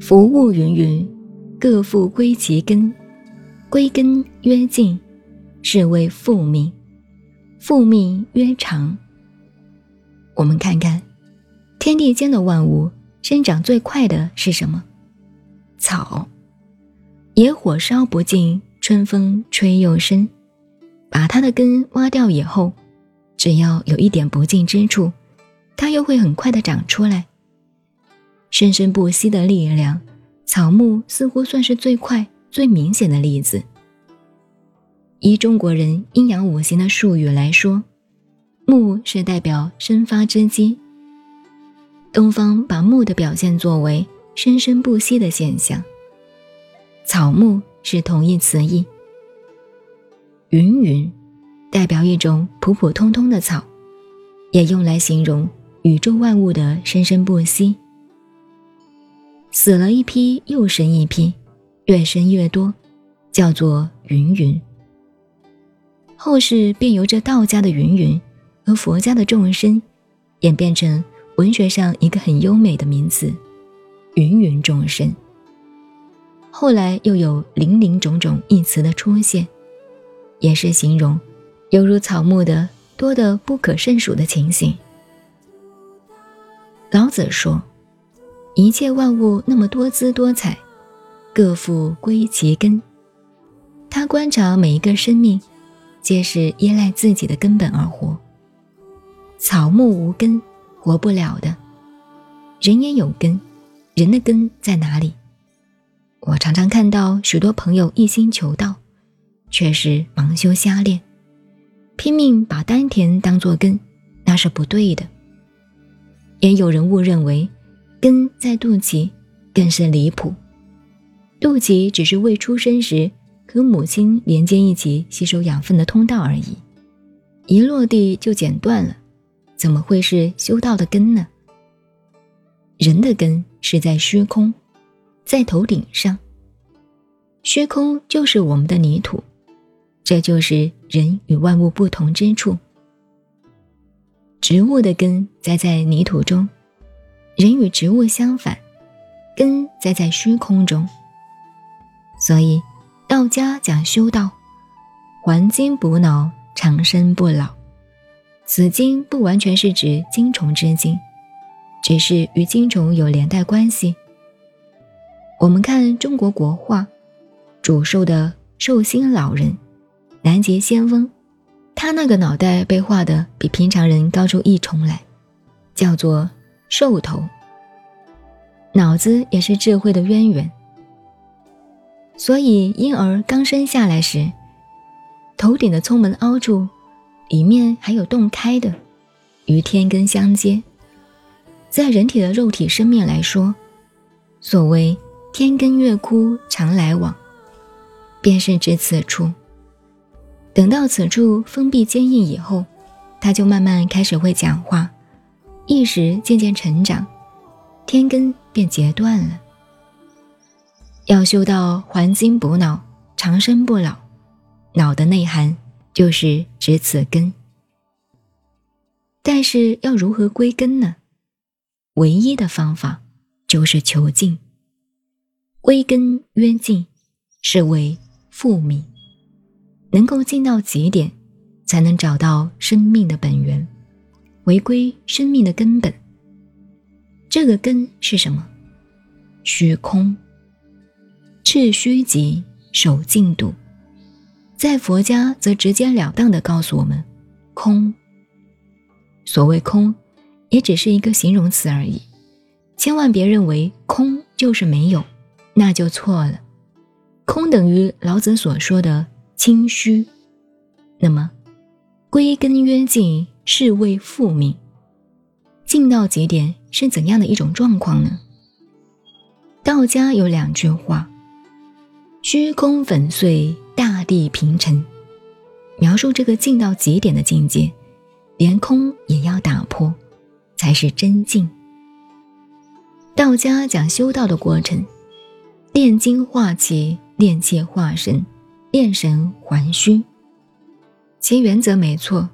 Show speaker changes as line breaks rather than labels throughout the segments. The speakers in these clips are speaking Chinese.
夫物云云，各复归其根。归根曰静，是谓复命。复命曰长。我们看看，天地间的万物生长最快的是什么？草。野火烧不尽，春风吹又生。把它的根挖掉以后，只要有一点不净之处，它又会很快的长出来。生生不息的力量，草木似乎算是最快、最明显的例子。以中国人阴阳五行的术语来说，木是代表生发之机。东方把木的表现作为生生不息的现象。草木是同义词义。云云，代表一种普普通通的草，也用来形容宇宙万物的生生不息。死了一批又生一批，越生越多，叫做云云。后世便由这道家的云云和佛家的众生，演变成文学上一个很优美的名词——芸芸众生。后来又有林林种种一词的出现，也是形容犹如草木的多得不可胜数的情形。老子说。一切万物那么多姿多彩，各复归其根。他观察每一个生命，皆是依赖自己的根本而活。草木无根，活不了的；人也有根，人的根在哪里？我常常看到许多朋友一心求道，却是盲修瞎练，拼命把丹田当作根，那是不对的。也有人误认为。根在肚脐，更是离谱。肚脐只是未出生时和母亲连接一起吸收养分的通道而已，一落地就剪断了，怎么会是修道的根呢？人的根是在虚空，在头顶上。虚空就是我们的泥土，这就是人与万物不同之处。植物的根栽在泥土中。人与植物相反，根栽在虚空中。所以，道家讲修道，还精补脑，长生不老。此经不完全是指精虫之精，只是与精虫有连带关系。我们看中国国画，主寿的寿星老人，南极仙翁，他那个脑袋被画的比平常人高出一重来，叫做。兽头，脑子也是智慧的渊源，所以婴儿刚生下来时，头顶的聪门凹处，里面还有洞开的，与天根相接。在人体的肉体生命来说，所谓天根月枯常来往，便是指此处。等到此处封闭坚硬以后，他就慢慢开始会讲话。意识渐渐成长，天根便截断了。要修到还精补脑、长生不老，脑的内涵就是指此根。但是要如何归根呢？唯一的方法就是求静。归根曰静，是为复命。能够静到极点，才能找到生命的本源。回归生命的根本，这个根是什么？虚空。赤虚极，守静笃。在佛家则直截了当的告诉我们，空。所谓空，也只是一个形容词而已，千万别认为空就是没有，那就错了。空等于老子所说的清虚。那么，归根曰静。是为复命，静到极点是怎样的一种状况呢？道家有两句话：“虚空粉碎，大地平沉。”描述这个静到极点的境界，连空也要打破，才是真静。道家讲修道的过程：炼精化气，炼气化神，炼神还虚。其原则没错，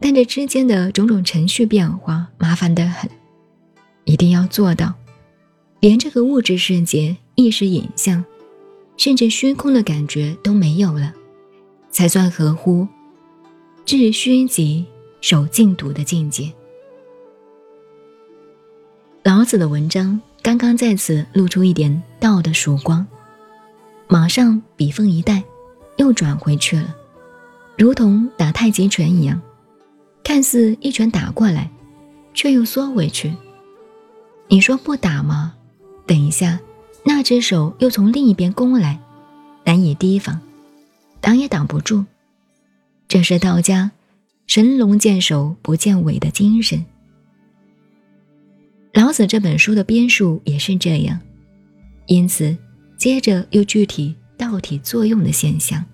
但这之间的种种程序变化麻烦得很，一定要做到，连这个物质世界意识影像，甚至虚空的感觉都没有了，才算合乎至虚极守静笃的境界。老子的文章刚刚在此露出一点道的曙光，马上笔锋一带，又转回去了。如同打太极拳一样，看似一拳打过来，却又缩回去。你说不打吗？等一下，那只手又从另一边攻来，难以提防，挡也挡不住。这是道家神龙见首不见尾的精神。老子这本书的编述也是这样，因此接着又具体道体作用的现象。